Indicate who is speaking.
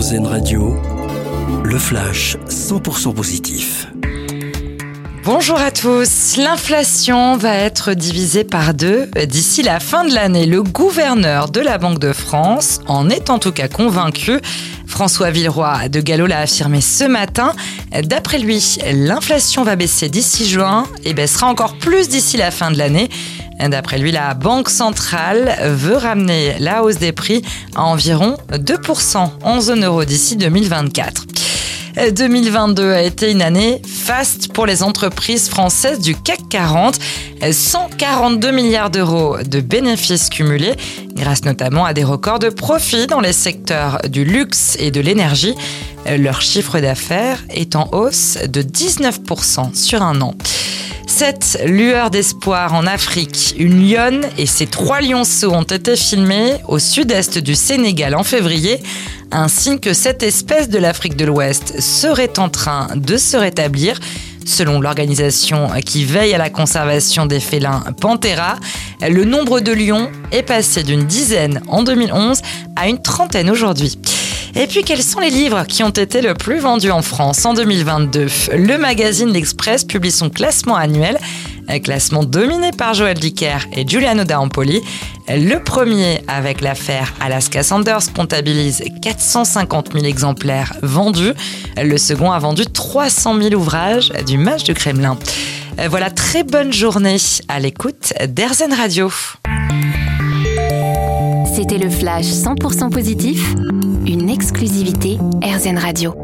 Speaker 1: Radio, le flash 100% positif.
Speaker 2: Bonjour à tous. L'inflation va être divisée par deux d'ici la fin de l'année. Le gouverneur de la Banque de France en est en tout cas convaincu. François Villeroy de Gallo l'a affirmé ce matin. D'après lui, l'inflation va baisser d'ici juin et baissera encore plus d'ici la fin de l'année. D'après lui, la Banque centrale veut ramener la hausse des prix à environ 2% en zone euro d'ici 2024. 2022 a été une année faste pour les entreprises françaises du CAC 40. 142 milliards d'euros de bénéfices cumulés, grâce notamment à des records de profit dans les secteurs du luxe et de l'énergie. Leur chiffre d'affaires est en hausse de 19% sur un an. Cette lueur d'espoir en Afrique, une lionne et ses trois lionceaux ont été filmés au sud-est du Sénégal en février, un signe que cette espèce de l'Afrique de l'Ouest serait en train de se rétablir. Selon l'organisation qui veille à la conservation des félins Pantera, le nombre de lions est passé d'une dizaine en 2011 à une trentaine aujourd'hui. Et puis, quels sont les livres qui ont été le plus vendus en France en 2022 Le magazine L'Express publie son classement annuel, un classement dominé par Joël Dicker et Giuliano D'Ampoli. Le premier, avec l'affaire Alaska Sanders, comptabilise 450 000 exemplaires vendus. Le second a vendu 300 000 ouvrages du match du Kremlin. Voilà, très bonne journée à l'écoute d'Airzen Radio.
Speaker 3: C'était le flash 100% positif, exclusivité AirZen Radio.